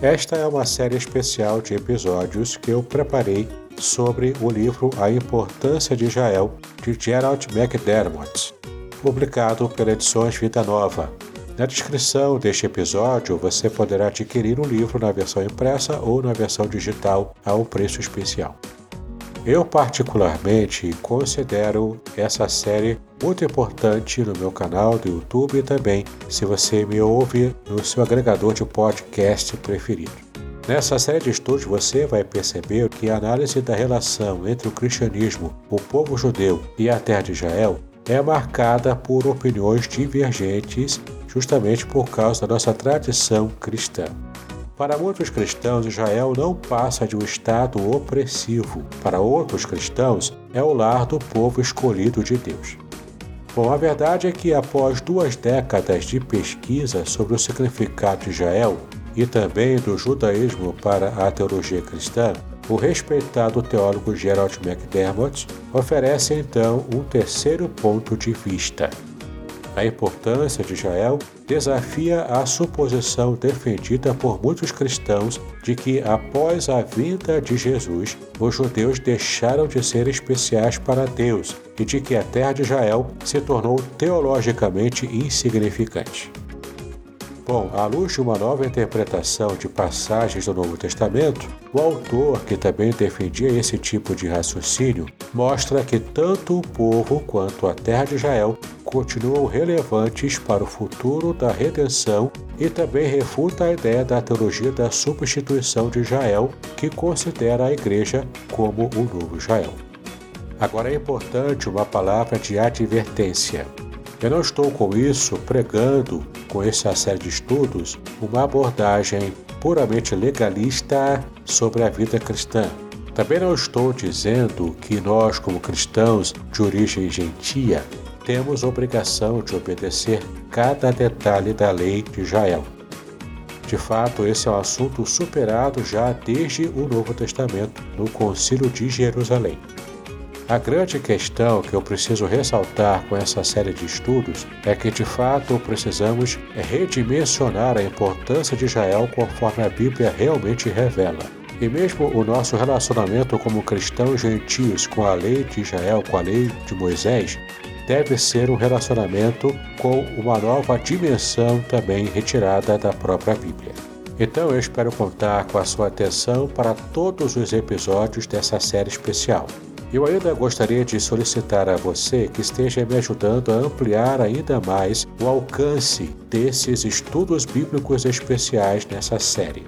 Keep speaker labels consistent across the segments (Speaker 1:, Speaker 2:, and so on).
Speaker 1: Esta é uma série especial de episódios que eu preparei sobre o livro A Importância de Israel, de Gerald McDermott, publicado pela Edições Vida Nova. Na descrição deste episódio você poderá adquirir o livro na versão impressa ou na versão digital a um preço especial. Eu, particularmente, considero essa série muito importante no meu canal do YouTube e também se você me ouve no seu agregador de podcast preferido. Nessa série de estudos você vai perceber que a análise da relação entre o cristianismo, o povo judeu e a terra de Israel é marcada por opiniões divergentes justamente por causa da nossa tradição cristã. Para muitos cristãos, Israel não passa de um estado opressivo. Para outros cristãos, é o lar do povo escolhido de Deus. Bom, a verdade é que após duas décadas de pesquisa sobre o significado de Israel e também do judaísmo para a teologia cristã, o respeitado teólogo Gerald McDermott oferece então um terceiro ponto de vista. A importância de Israel desafia a suposição defendida por muitos cristãos de que, após a vinda de Jesus, os judeus deixaram de ser especiais para Deus e de que a terra de Israel se tornou teologicamente insignificante. Bom, à luz de uma nova interpretação de passagens do Novo Testamento, o autor, que também defendia esse tipo de raciocínio, mostra que tanto o povo quanto a terra de Israel continuam relevantes para o futuro da redenção e também refuta a ideia da teologia da substituição de Israel, que considera a igreja como o novo Israel. Agora é importante uma palavra de advertência. Eu não estou com isso pregando, com essa série de estudos, uma abordagem puramente legalista sobre a vida cristã. Também não estou dizendo que nós, como cristãos de origem gentia, temos obrigação de obedecer cada detalhe da lei de Israel. De fato, esse é um assunto superado já desde o Novo Testamento, no Concílio de Jerusalém. A grande questão que eu preciso ressaltar com essa série de estudos é que de fato precisamos redimensionar a importância de Israel conforme a Bíblia realmente revela. E mesmo o nosso relacionamento como cristãos gentios com a lei de Israel, com a lei de Moisés, deve ser um relacionamento com uma nova dimensão também retirada da própria Bíblia. Então eu espero contar com a sua atenção para todos os episódios dessa série especial. Eu ainda gostaria de solicitar a você que esteja me ajudando a ampliar ainda mais o alcance desses estudos bíblicos especiais nessa série.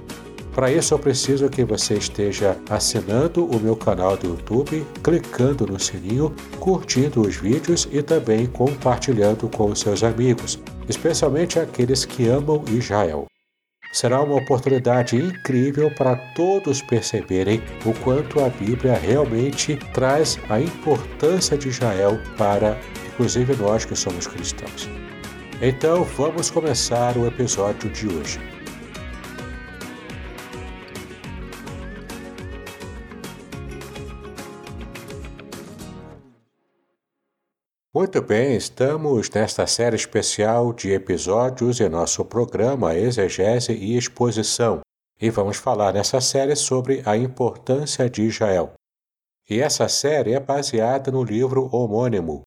Speaker 1: Para isso, eu preciso que você esteja assinando o meu canal do YouTube, clicando no sininho, curtindo os vídeos e também compartilhando com seus amigos, especialmente aqueles que amam Israel. Será uma oportunidade incrível para todos perceberem o quanto a Bíblia realmente traz a importância de Israel para, inclusive, nós que somos cristãos. Então, vamos começar o episódio de hoje. Muito bem, estamos nesta série especial de episódios em nosso programa Exegese e Exposição, e vamos falar nessa série sobre a importância de Israel. E essa série é baseada no livro homônimo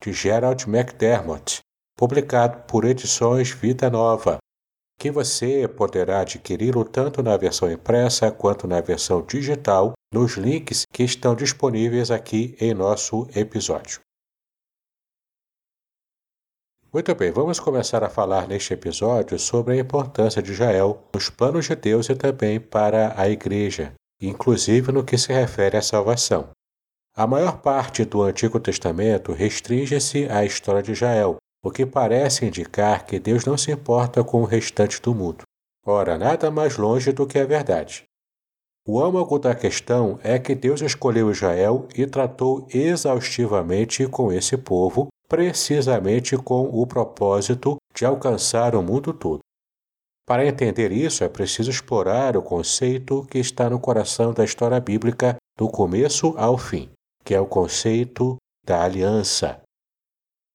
Speaker 1: de Gerald McDermott, publicado por Edições Vida Nova, que você poderá adquiri-lo tanto na versão impressa quanto na versão digital nos links que estão disponíveis aqui em nosso episódio. Muito bem, vamos começar a falar neste episódio sobre a importância de Israel nos planos de Deus e também para a Igreja, inclusive no que se refere à salvação. A maior parte do Antigo Testamento restringe-se à história de Israel, o que parece indicar que Deus não se importa com o restante do mundo. Ora, nada mais longe do que a verdade. O âmago da questão é que Deus escolheu Israel e tratou exaustivamente com esse povo precisamente com o propósito de alcançar o mundo todo. Para entender isso, é preciso explorar o conceito que está no coração da história bíblica do começo ao fim, que é o conceito da aliança.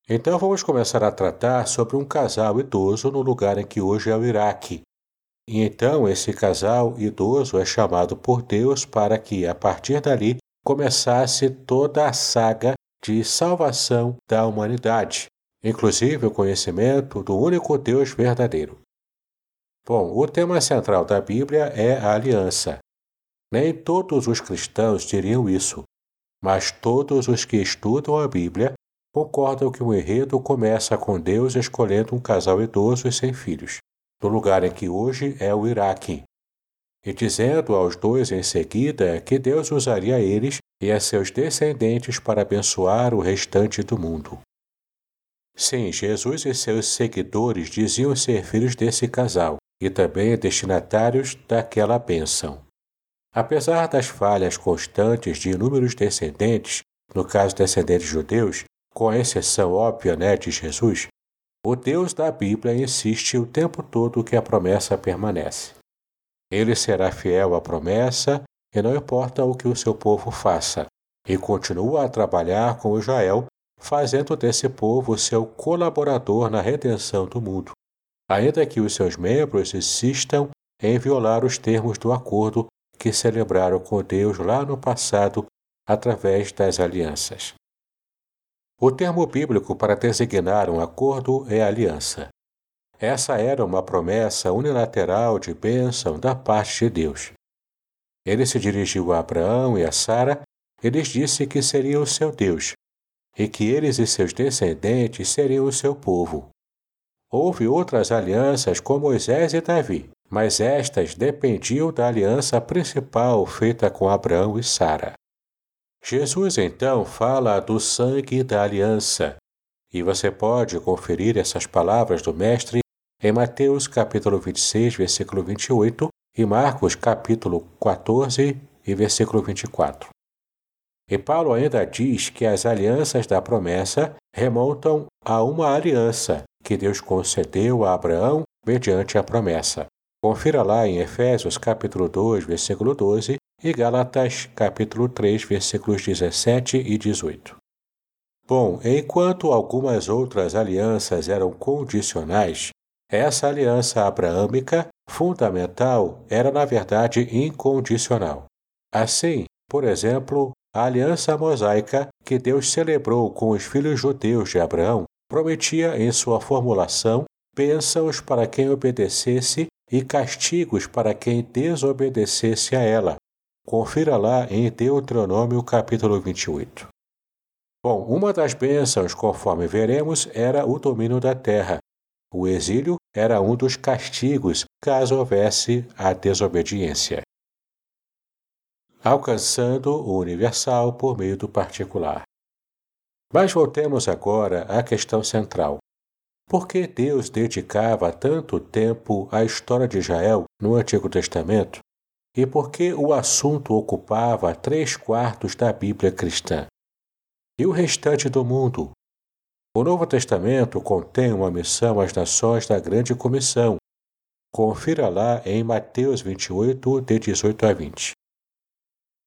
Speaker 1: Então vamos começar a tratar sobre um casal idoso no lugar em que hoje é o Iraque. E então esse casal idoso é chamado por Deus para que, a partir dali, começasse toda a saga de salvação da humanidade, inclusive o conhecimento do único Deus verdadeiro. Bom, o tema central da Bíblia é a aliança. Nem todos os cristãos diriam isso, mas todos os que estudam a Bíblia concordam que o enredo começa com Deus escolhendo um casal idoso e sem filhos, no lugar em que hoje é o Iraque, e dizendo aos dois em seguida que Deus usaria eles e a seus descendentes para abençoar o restante do mundo. Sim, Jesus e seus seguidores diziam ser filhos desse casal e também destinatários daquela bênção. Apesar das falhas constantes de inúmeros descendentes, no caso descendentes judeus, com a exceção óbvia né, de Jesus, o Deus da Bíblia insiste o tempo todo que a promessa permanece. Ele será fiel à promessa e não importa o que o seu povo faça, e continua a trabalhar com Israel, fazendo desse povo seu colaborador na redenção do mundo, ainda que os seus membros insistam em violar os termos do acordo que celebraram com Deus lá no passado através das alianças. O termo bíblico para designar um acordo é aliança. Essa era uma promessa unilateral de bênção da parte de Deus. Ele se dirigiu a Abraão e a Sara e lhes disse que seria o seu Deus e que eles e seus descendentes seriam o seu povo. Houve outras alianças com Moisés e Davi, mas estas dependiam da aliança principal feita com Abraão e Sara. Jesus então fala do sangue da aliança, e você pode conferir essas palavras do Mestre em Mateus capítulo 26, versículo 28 e Marcos capítulo 14 e versículo 24. E Paulo ainda diz que as alianças da promessa remontam a uma aliança que Deus concedeu a Abraão mediante a promessa. Confira lá em Efésios capítulo 2, versículo 12 e Gálatas capítulo 3, versículos 17 e 18. Bom, enquanto algumas outras alianças eram condicionais, essa aliança abraâmica fundamental era na verdade incondicional. Assim, por exemplo, a aliança mosaica que Deus celebrou com os filhos judeus de Abraão prometia em sua formulação bênçãos para quem obedecesse e castigos para quem desobedecesse a ela. Confira lá em Deuteronômio capítulo 28. Bom, uma das bênçãos, conforme veremos, era o domínio da terra. O exílio era um dos castigos caso houvesse a desobediência alcançando o universal por meio do particular. Mas voltemos agora à questão central. Por que Deus dedicava tanto tempo à história de Israel no Antigo Testamento? E por que o assunto ocupava três quartos da Bíblia cristã? E o restante do mundo? O Novo Testamento contém uma missão às nações da Grande Comissão. Confira lá em Mateus 28, de 18 a 20.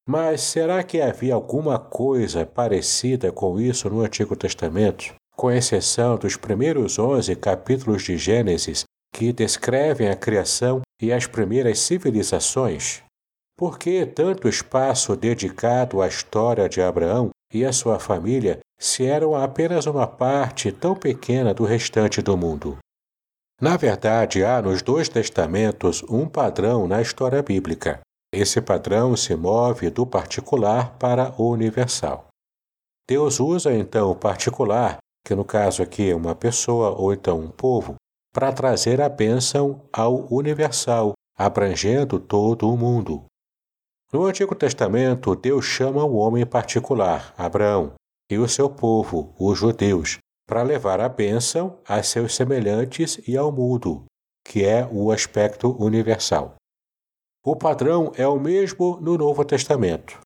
Speaker 1: Mas será que havia alguma coisa parecida com isso no Antigo Testamento? Com exceção dos primeiros onze capítulos de Gênesis, que descrevem a criação e as primeiras civilizações? Por que tanto espaço dedicado à história de Abraão e a sua família se eram apenas uma parte tão pequena do restante do mundo? Na verdade, há nos dois testamentos um padrão na história bíblica. Esse padrão se move do particular para o universal. Deus usa então o particular, que no caso aqui é uma pessoa ou então um povo, para trazer a bênção ao universal, abrangendo todo o mundo. No Antigo Testamento, Deus chama o homem particular, Abraão, e o seu povo, os judeus, para levar a bênção a seus semelhantes e ao mundo, que é o aspecto universal. O padrão é o mesmo no Novo Testamento.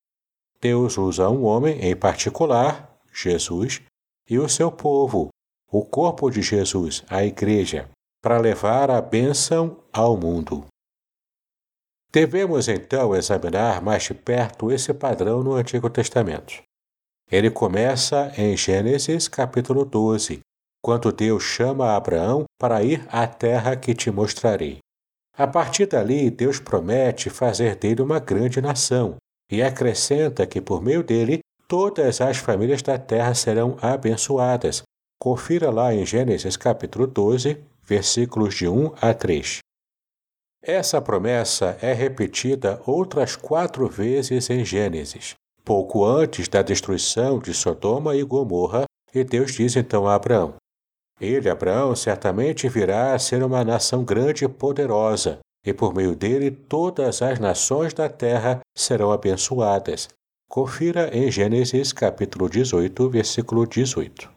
Speaker 1: Deus usa um homem em particular, Jesus, e o seu povo, o corpo de Jesus, a Igreja, para levar a bênção ao mundo. Devemos então examinar mais de perto esse padrão no Antigo Testamento. Ele começa em Gênesis capítulo 12, quando Deus chama Abraão para ir à terra que te mostrarei. A partir dali, Deus promete fazer dele uma grande nação e acrescenta que por meio dele todas as famílias da terra serão abençoadas. Confira lá em Gênesis capítulo 12, versículos de 1 a 3. Essa promessa é repetida outras quatro vezes em Gênesis, pouco antes da destruição de Sodoma e Gomorra, e Deus diz então a Abraão: Ele, Abraão, certamente virá a ser uma nação grande e poderosa, e por meio dele todas as nações da terra serão abençoadas. Confira em Gênesis capítulo 18, versículo 18.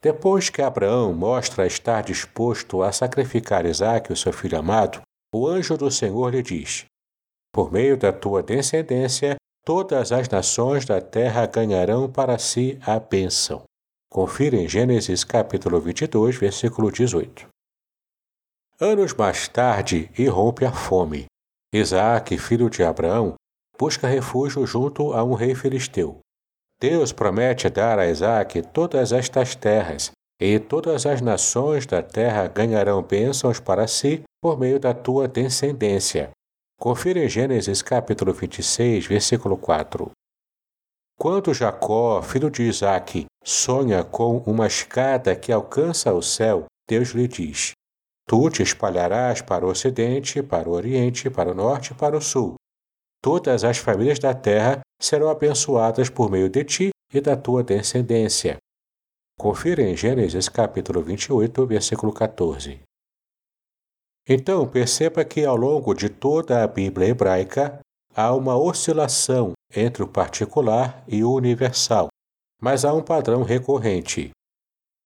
Speaker 1: Depois que Abraão mostra estar disposto a sacrificar Isaque, o seu filho amado, o anjo do Senhor lhe diz: Por meio da tua descendência, todas as nações da terra ganharão para si a bênção. Confira em Gênesis capítulo 22, versículo 18. Anos mais tarde, irrompe a fome. Isaac, filho de Abraão, busca refúgio junto a um rei filisteu. Deus promete dar a Isaac todas estas terras, e todas as nações da terra ganharão bênçãos para si por meio da tua descendência. Confira em Gênesis capítulo 26, versículo 4. Quando Jacó, filho de Isaac, sonha com uma escada que alcança o céu, Deus lhe diz: Tu te espalharás para o ocidente, para o oriente, para o norte e para o sul. Todas as famílias da terra serão abençoadas por meio de ti e da tua descendência. Confira em Gênesis capítulo 28, versículo 14. Então, perceba que ao longo de toda a Bíblia hebraica há uma oscilação entre o particular e o universal, mas há um padrão recorrente.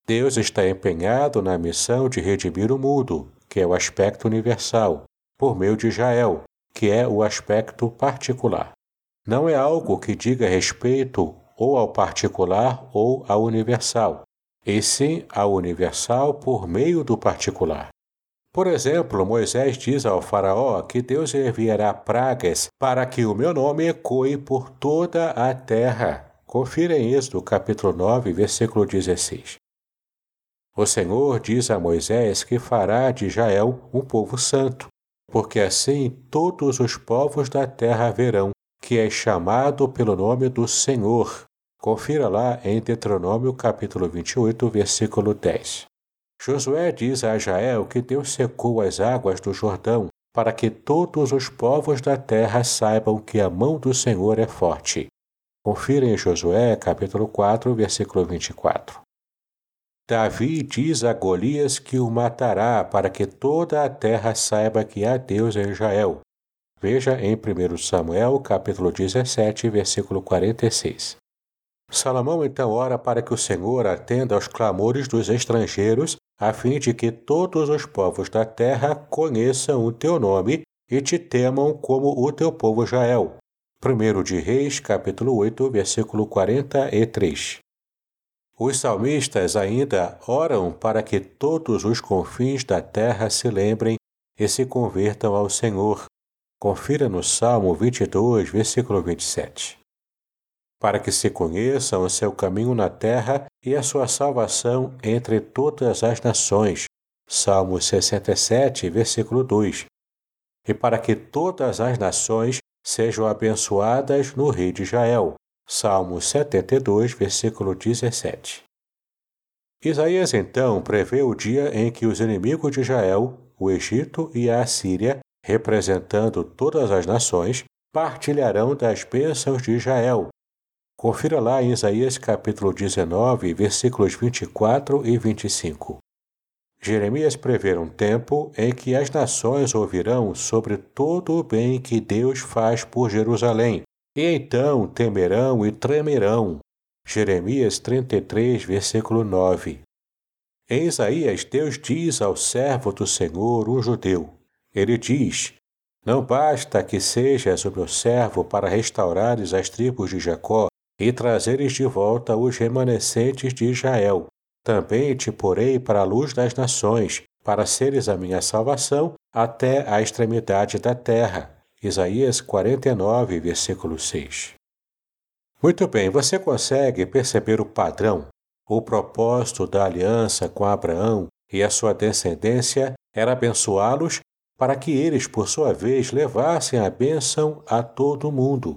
Speaker 1: Deus está empenhado na missão de redimir o mundo, que é o aspecto universal, por meio de Jael, que é o aspecto particular. Não é algo que diga respeito ou ao particular ou ao universal, e sim ao universal por meio do particular. Por exemplo, Moisés diz ao Faraó que Deus enviará pragas para que o meu nome ecoe por toda a terra. Confira em Êxodo capítulo 9, versículo 16. O Senhor diz a Moisés que fará de Israel um povo santo, porque assim todos os povos da terra verão que é chamado pelo nome do Senhor. Confira lá em Deuteronômio capítulo 28, versículo 10. Josué diz a Israel que Deus secou as águas do Jordão para que todos os povos da terra saibam que a mão do Senhor é forte. Confira em Josué capítulo 4, versículo 24. Davi diz a Golias que o matará para que toda a terra saiba que há Deus em Israel. Veja em 1 Samuel, capítulo 17, versículo 46. Salomão então ora para que o Senhor atenda aos clamores dos estrangeiros, a fim de que todos os povos da terra conheçam o teu nome e te temam como o teu povo Israel. 1 de Reis, capítulo 8, versículo 43. Os salmistas ainda oram para que todos os confins da terra se lembrem e se convertam ao Senhor. Confira no Salmo 22, versículo 27. Para que se conheçam o seu caminho na terra e a sua salvação entre todas as nações. Salmo 67, versículo 2. E para que todas as nações sejam abençoadas no Rei de Israel. Salmo 72, versículo 17. Isaías então prevê o dia em que os inimigos de Israel, o Egito e a Assíria, representando todas as nações, partilharão das bênçãos de Israel. Confira lá em Isaías capítulo 19, versículos 24 e 25. Jeremias prevê um tempo em que as nações ouvirão sobre todo o bem que Deus faz por Jerusalém e então temerão e tremerão. Jeremias 33, versículo 9. Em Isaías, Deus diz ao servo do Senhor, um judeu: Ele diz: Não basta que sejas o meu servo para restaurares as tribos de Jacó e trazeres de volta os remanescentes de Israel. Também te porei para a luz das nações, para seres a minha salvação até a extremidade da terra. Isaías 49, versículo 6. Muito bem, você consegue perceber o padrão? O propósito da aliança com Abraão e a sua descendência era abençoá-los para que eles, por sua vez, levassem a bênção a todo mundo.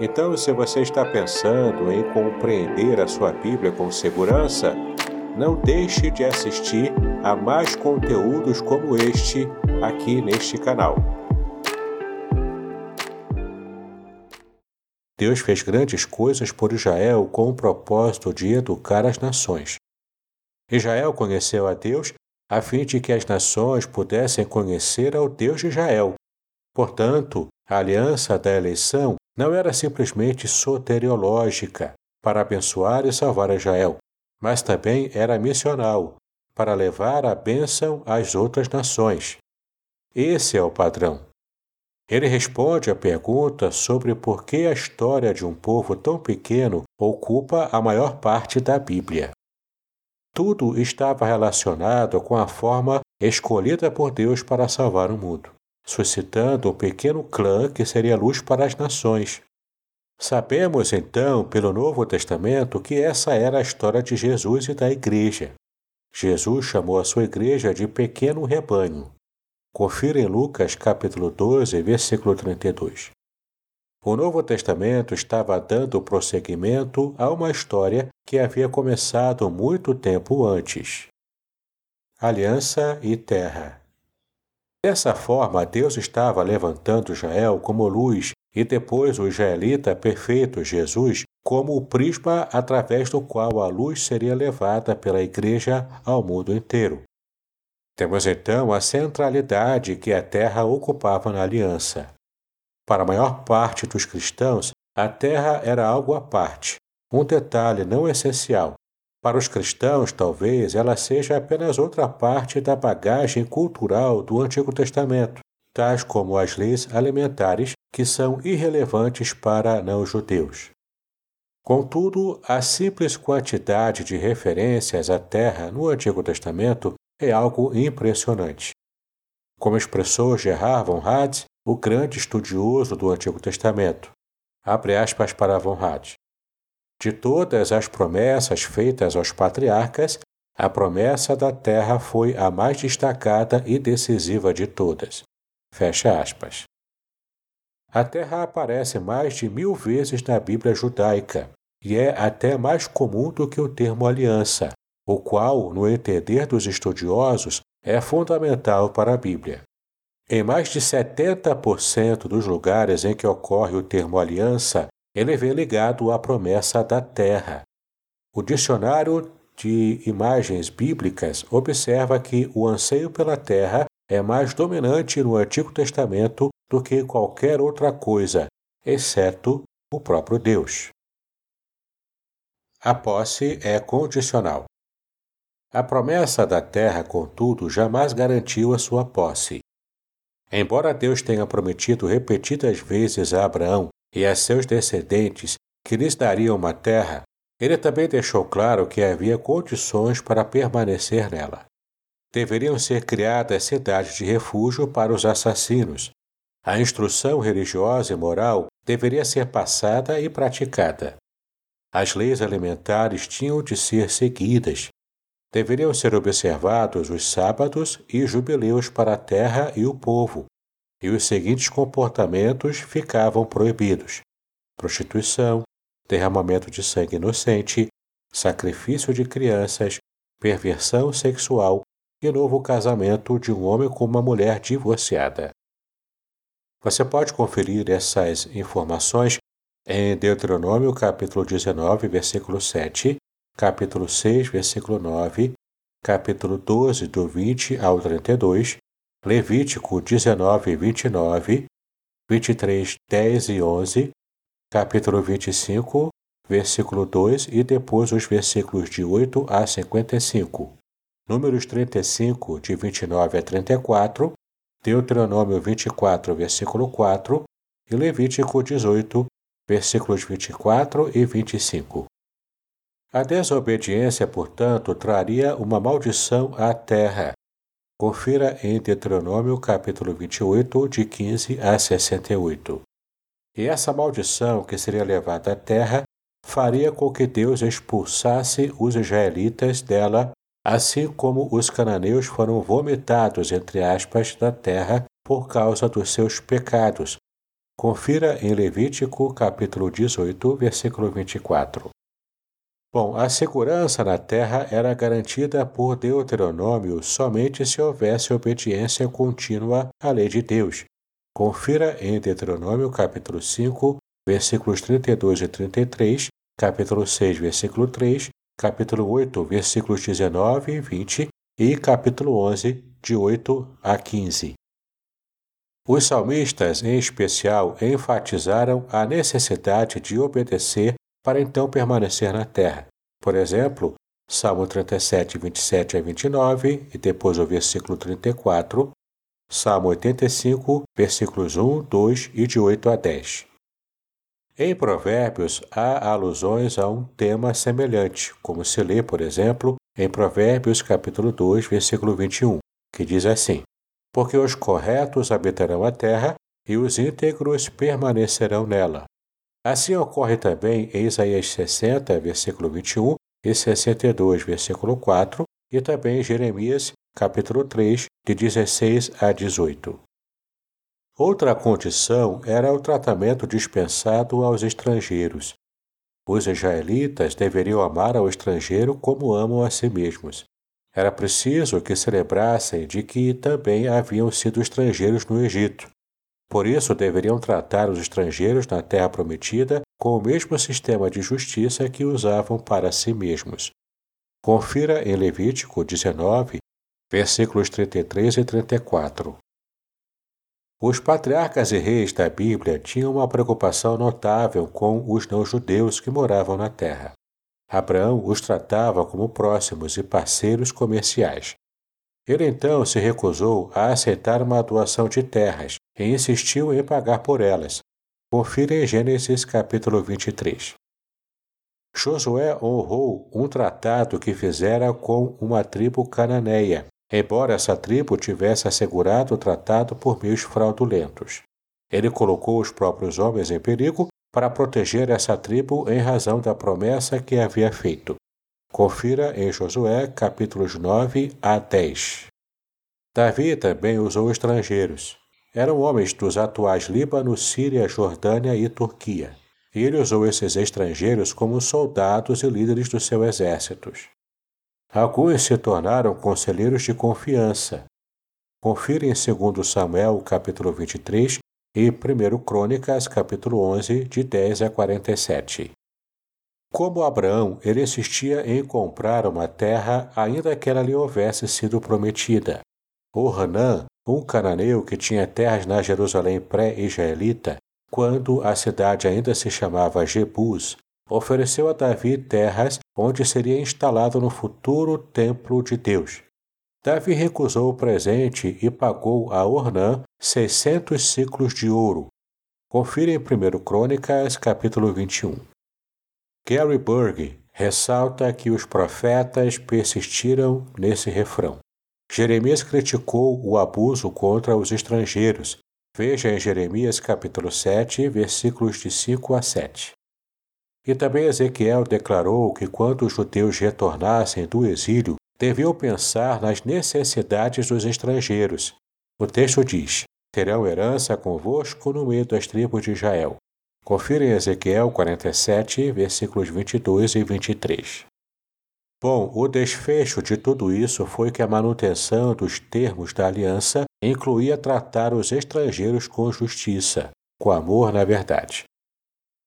Speaker 1: Então, se você está pensando em compreender a sua Bíblia com segurança, não deixe de assistir a mais conteúdos como este aqui neste canal. Deus fez grandes coisas por Israel com o propósito de educar as nações. Israel conheceu a Deus a fim de que as nações pudessem conhecer ao Deus de Israel. Portanto, a aliança da eleição não era simplesmente soteriológica para abençoar e salvar Israel, mas também era missional para levar a bênção às outras nações. Esse é o padrão. Ele responde à pergunta sobre por que a história de um povo tão pequeno ocupa a maior parte da Bíblia. Tudo estava relacionado com a forma escolhida por Deus para salvar o mundo, suscitando um pequeno clã que seria luz para as nações. Sabemos então, pelo Novo Testamento, que essa era a história de Jesus e da igreja. Jesus chamou a sua igreja de pequeno rebanho. Confira em Lucas capítulo 12, versículo 32. O Novo Testamento estava dando prosseguimento a uma história que havia começado muito tempo antes. Aliança e Terra. Dessa forma, Deus estava levantando Israel como luz e depois o israelita perfeito Jesus como o prisma através do qual a luz seria levada pela Igreja ao mundo inteiro. Temos então a centralidade que a terra ocupava na aliança. Para a maior parte dos cristãos, a terra era algo à parte, um detalhe não essencial. Para os cristãos, talvez ela seja apenas outra parte da bagagem cultural do Antigo Testamento, tais como as leis alimentares, que são irrelevantes para não-judeus. Contudo, a simples quantidade de referências à terra no Antigo Testamento é algo impressionante. Como expressou Gerard von Rad, o grande estudioso do Antigo Testamento, abre aspas para von Rad. De todas as promessas feitas aos patriarcas, a promessa da terra foi a mais destacada e decisiva de todas. Fecha aspas. A terra aparece mais de mil vezes na Bíblia judaica e é até mais comum do que o termo aliança, o qual, no entender dos estudiosos, é fundamental para a Bíblia. Em mais de 70% dos lugares em que ocorre o termo aliança, ele vem ligado à promessa da terra. O dicionário de imagens bíblicas observa que o anseio pela terra é mais dominante no Antigo Testamento do que qualquer outra coisa, exceto o próprio Deus. A posse é condicional. A promessa da terra, contudo, jamais garantiu a sua posse. Embora Deus tenha prometido repetidas vezes a Abraão e a seus descendentes que lhes daria uma terra, ele também deixou claro que havia condições para permanecer nela. Deveriam ser criadas cidades de refúgio para os assassinos. A instrução religiosa e moral deveria ser passada e praticada. As leis alimentares tinham de ser seguidas, deveriam ser observados os sábados e jubileus para a terra e o povo, e os seguintes comportamentos ficavam proibidos: prostituição, derramamento de sangue inocente, sacrifício de crianças, perversão sexual e novo casamento de um homem com uma mulher divorciada. Você pode conferir essas informações em Deuteronômio capítulo 19, versículo 7 capítulo 6, versículo 9, capítulo 12, do 20 ao 32, Levítico 19, 29, 23, 10 e 11, capítulo 25, versículo 2 e depois os versículos de 8 a 55. Números 35, de 29 a 34, Deuteronômio 24, versículo 4 e Levítico 18, versículos 24 e 25. A desobediência, portanto, traria uma maldição à terra. Confira em Deuteronômio capítulo 28, de 15 a 68. E essa maldição que seria levada à terra faria com que Deus expulsasse os israelitas dela, assim como os cananeus foram vomitados, entre aspas, da terra por causa dos seus pecados. Confira em Levítico capítulo 18, versículo 24. Bom, a segurança na terra era garantida por Deuteronômio somente se houvesse obediência contínua à lei de Deus. Confira em Deuteronômio capítulo 5, versículos 32 e 33, capítulo 6, versículo 3, capítulo 8, versículos 19 e 20 e capítulo 11, de 8 a 15. Os salmistas, em especial, enfatizaram a necessidade de obedecer para então permanecer na terra. Por exemplo, Salmo 37, 27 a 29 e depois o versículo 34, Salmo 85, versículos 1, 2 e de 8 a 10. Em Provérbios há alusões a um tema semelhante, como se lê, por exemplo, em Provérbios capítulo 2, versículo 21, que diz assim: Porque os corretos habitarão a terra e os íntegros permanecerão nela. Assim ocorre também em Isaías 60, versículo 21 e 62, versículo 4, e também em Jeremias, capítulo 3, de 16 a 18. Outra condição era o tratamento dispensado aos estrangeiros. Os israelitas deveriam amar ao estrangeiro como amam a si mesmos. Era preciso que celebrassem de que também haviam sido estrangeiros no Egito por isso, deveriam tratar os estrangeiros na terra prometida com o mesmo sistema de justiça que usavam para si mesmos. Confira em Levítico 19, versículos 33 e 34. Os patriarcas e reis da Bíblia tinham uma preocupação notável com os não-judeus que moravam na terra. Abraão os tratava como próximos e parceiros comerciais. Ele então se recusou a aceitar uma doação de terras e insistiu em pagar por elas. Confira em Gênesis capítulo 23. Josué honrou um tratado que fizera com uma tribo cananeia, embora essa tribo tivesse assegurado o tratado por meios fraudulentos. Ele colocou os próprios homens em perigo para proteger essa tribo em razão da promessa que havia feito. Confira em Josué capítulos 9 a 10. Davi também usou estrangeiros. Eram homens dos atuais Líbano, Síria, Jordânia e Turquia. Ele usou esses estrangeiros como soldados e líderes dos seus exércitos. Alguns se tornaram conselheiros de confiança. Confira em 2 Samuel, capítulo 23, e 1 Crônicas, capítulo 11, de 10 a 47. Como Abraão, ele insistia em comprar uma terra ainda que ela lhe houvesse sido prometida. Ornã, um cananeu que tinha terras na Jerusalém pré-israelita, quando a cidade ainda se chamava Jebus, ofereceu a Davi terras onde seria instalado no futuro templo de Deus. Davi recusou o presente e pagou a Ornã 600 ciclos de ouro. Confira em 1 Crônicas, capítulo 21. Gary Burg ressalta que os profetas persistiram nesse refrão. Jeremias criticou o abuso contra os estrangeiros. Veja em Jeremias capítulo 7, versículos de 5 a 7. E também Ezequiel declarou que quando os judeus retornassem do exílio, deviam pensar nas necessidades dos estrangeiros. O texto diz: Terão herança convosco no meio das tribos de Israel. Confira em Ezequiel 47, versículos 22 e 23. Bom, o desfecho de tudo isso foi que a manutenção dos termos da aliança incluía tratar os estrangeiros com justiça, com amor na verdade.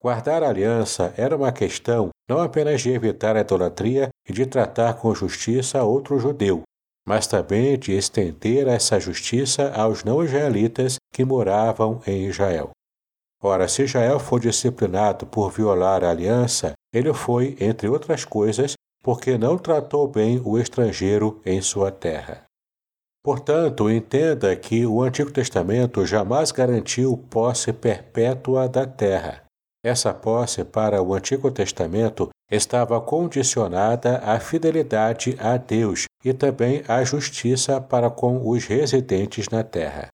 Speaker 1: Guardar a aliança era uma questão não apenas de evitar a idolatria e de tratar com justiça outro judeu, mas também de estender essa justiça aos não-israelitas que moravam em Israel. Ora, se Israel for disciplinado por violar a aliança, ele foi, entre outras coisas, porque não tratou bem o estrangeiro em sua terra. Portanto, entenda que o Antigo Testamento jamais garantiu posse perpétua da terra. Essa posse para o Antigo Testamento estava condicionada à fidelidade a Deus e também à justiça para com os residentes na terra.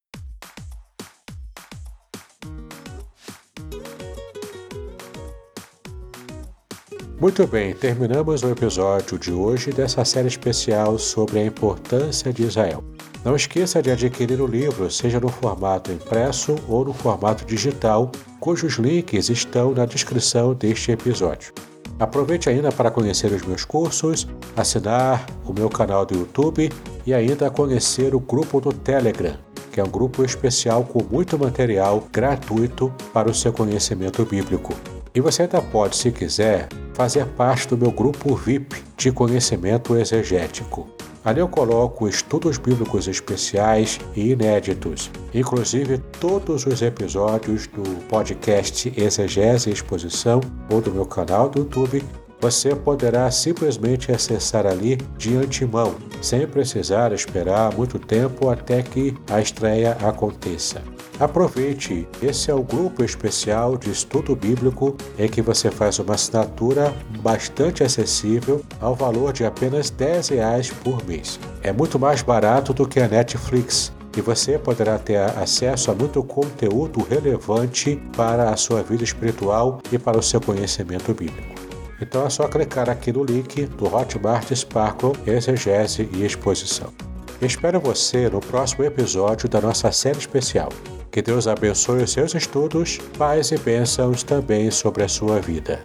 Speaker 1: Muito bem, terminamos o episódio de hoje dessa série especial sobre a importância de Israel. Não esqueça de adquirir o livro, seja no formato impresso ou no formato digital, cujos links estão na descrição deste episódio. Aproveite ainda para conhecer os meus cursos, assinar o meu canal do YouTube e ainda conhecer o grupo do Telegram, que é um grupo especial com muito material gratuito para o seu conhecimento bíblico. E você ainda pode, se quiser, fazer parte do meu grupo VIP de conhecimento exegético. Ali eu coloco estudos bíblicos especiais e inéditos, inclusive todos os episódios do podcast Exegese e Exposição ou do meu canal do YouTube você poderá simplesmente acessar ali de antemão, sem precisar esperar muito tempo até que a estreia aconteça. Aproveite, esse é o grupo especial de estudo bíblico em que você faz uma assinatura bastante acessível ao valor de apenas 10 reais por mês. É muito mais barato do que a Netflix e você poderá ter acesso a muito conteúdo relevante para a sua vida espiritual e para o seu conhecimento bíblico. Então é só clicar aqui no link do Hotmart Sparkle Exegese e Exposição. Espero você no próximo episódio da nossa série especial. Que Deus abençoe os seus estudos, paz e bênçãos também sobre a sua vida.